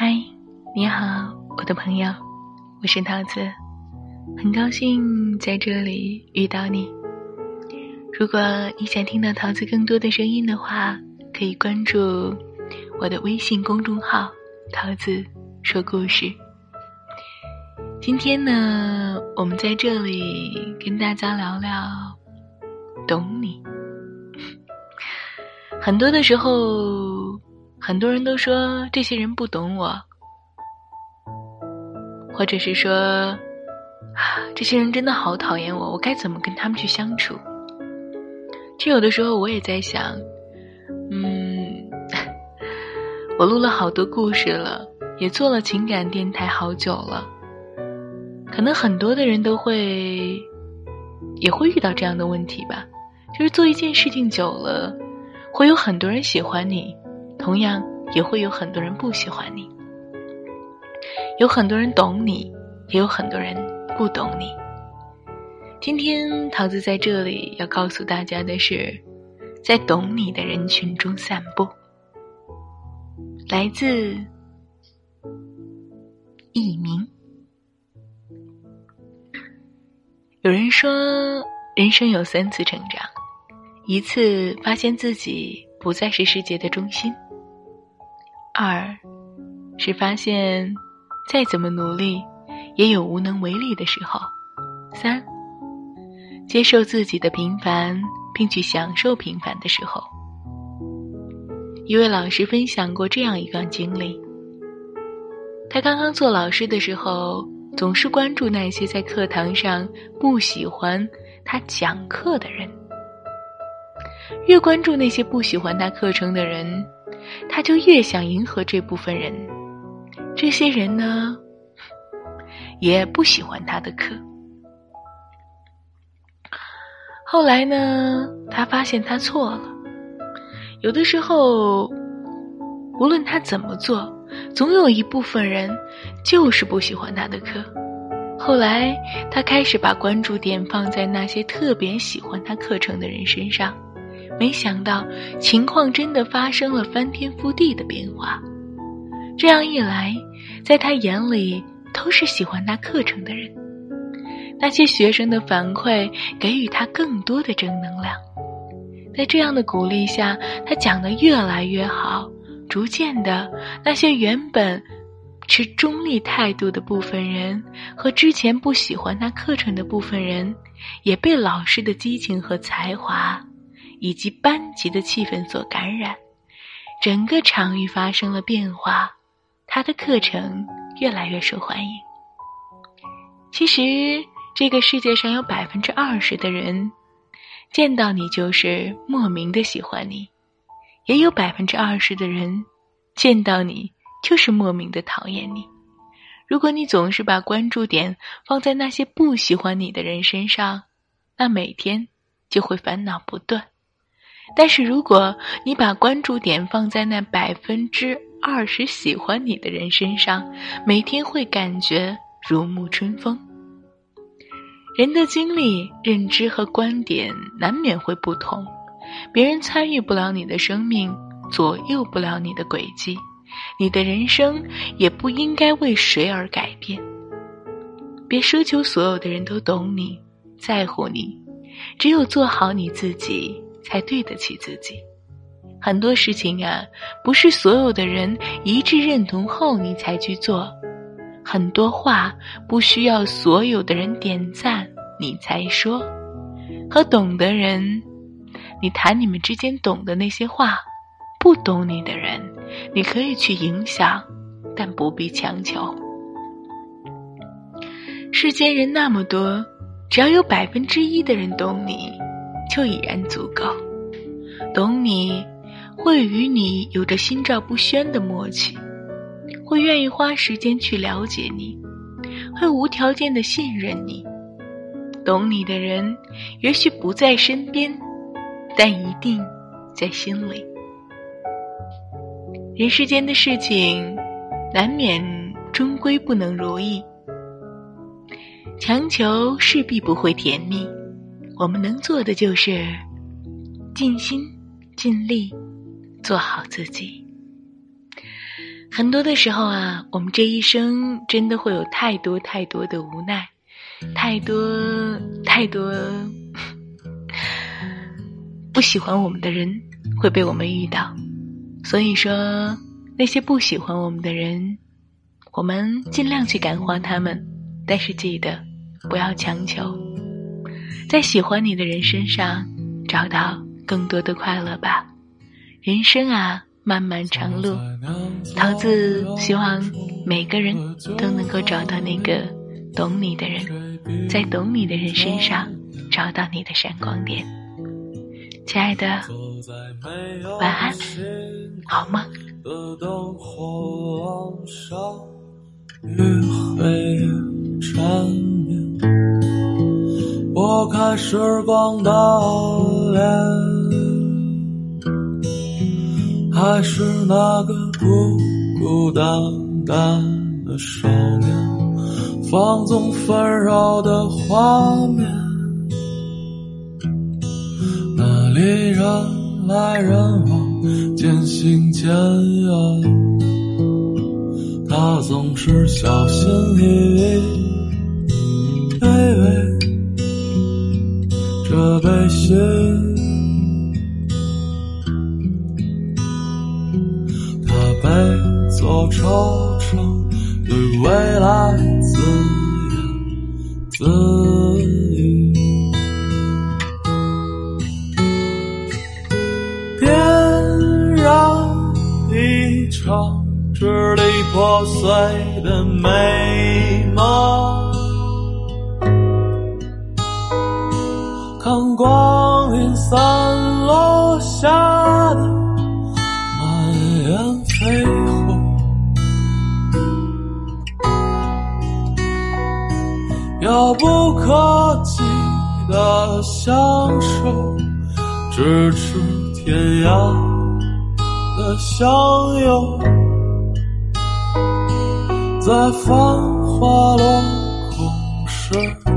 嗨，你好，我的朋友，我是桃子，很高兴在这里遇到你。如果你想听到桃子更多的声音的话，可以关注我的微信公众号“桃子说故事”。今天呢，我们在这里跟大家聊聊懂你。很多的时候，很多人都说这些人不懂我，或者是说，啊，这些人真的好讨厌我，我该怎么跟他们去相处？其实有的时候我也在想，嗯，我录了好多故事了，也做了情感电台好久了，可能很多的人都会，也会遇到这样的问题吧，就是做一件事情久了。会有很多人喜欢你，同样也会有很多人不喜欢你。有很多人懂你，也有很多人不懂你。今天桃子在这里要告诉大家的是，在懂你的人群中散步。来自佚名。有人说，人生有三次成长。一次发现自己不再是世界的中心，二是发现再怎么努力也有无能为力的时候，三接受自己的平凡并去享受平凡的时候。一位老师分享过这样一段经历：他刚刚做老师的时候，总是关注那些在课堂上不喜欢他讲课的人。越关注那些不喜欢他课程的人，他就越想迎合这部分人。这些人呢，也不喜欢他的课。后来呢，他发现他错了。有的时候，无论他怎么做，总有一部分人就是不喜欢他的课。后来，他开始把关注点放在那些特别喜欢他课程的人身上。没想到情况真的发生了翻天覆地的变化。这样一来，在他眼里都是喜欢他课程的人。那些学生的反馈给予他更多的正能量。在这样的鼓励下，他讲得越来越好。逐渐的，那些原本持中立态度的部分人和之前不喜欢他课程的部分人，也被老师的激情和才华。以及班级的气氛所感染，整个场域发生了变化，他的课程越来越受欢迎。其实，这个世界上有百分之二十的人见到你就是莫名的喜欢你，也有百分之二十的人见到你就是莫名的讨厌你。如果你总是把关注点放在那些不喜欢你的人身上，那每天就会烦恼不断。但是，如果你把关注点放在那百分之二十喜欢你的人身上，每天会感觉如沐春风。人的经历、认知和观点难免会不同，别人参与不了你的生命，左右不了你的轨迹，你的人生也不应该为谁而改变。别奢求所有的人都懂你、在乎你，只有做好你自己。才对得起自己。很多事情啊，不是所有的人一致认同后你才去做；很多话不需要所有的人点赞你才说。和懂的人，你谈你们之间懂的那些话；不懂你的人，你可以去影响，但不必强求。世间人那么多，只要有百分之一的人懂你。就已然足够，懂你，会与你有着心照不宣的默契，会愿意花时间去了解你，会无条件的信任你。懂你的人，也许不在身边，但一定在心里。人世间的事情，难免终归不能如意，强求势必不会甜蜜。我们能做的就是尽心尽力做好自己。很多的时候啊，我们这一生真的会有太多太多的无奈，太多太多 不喜欢我们的人会被我们遇到。所以说，那些不喜欢我们的人，我们尽量去感化他们，但是记得不要强求，在喜欢你的人身上找到更多的快乐吧。人生啊。漫漫长路，桃子希望每个人都能够找到那个懂你的人，在懂你的人身上找到你的闪光点。亲爱的，晚安，好梦。拨开时光的脸。还是那个孤孤单单的少年，放纵纷扰的画面，那里人来人往，渐行渐远。他总是小心翼翼，这悲心。惆怅，对未来自言自语。点燃一场支离破碎的美梦，看光阴散落下的满眼飞鸿。遥不可及的相守，咫尺天涯的相拥，在繁华落空时。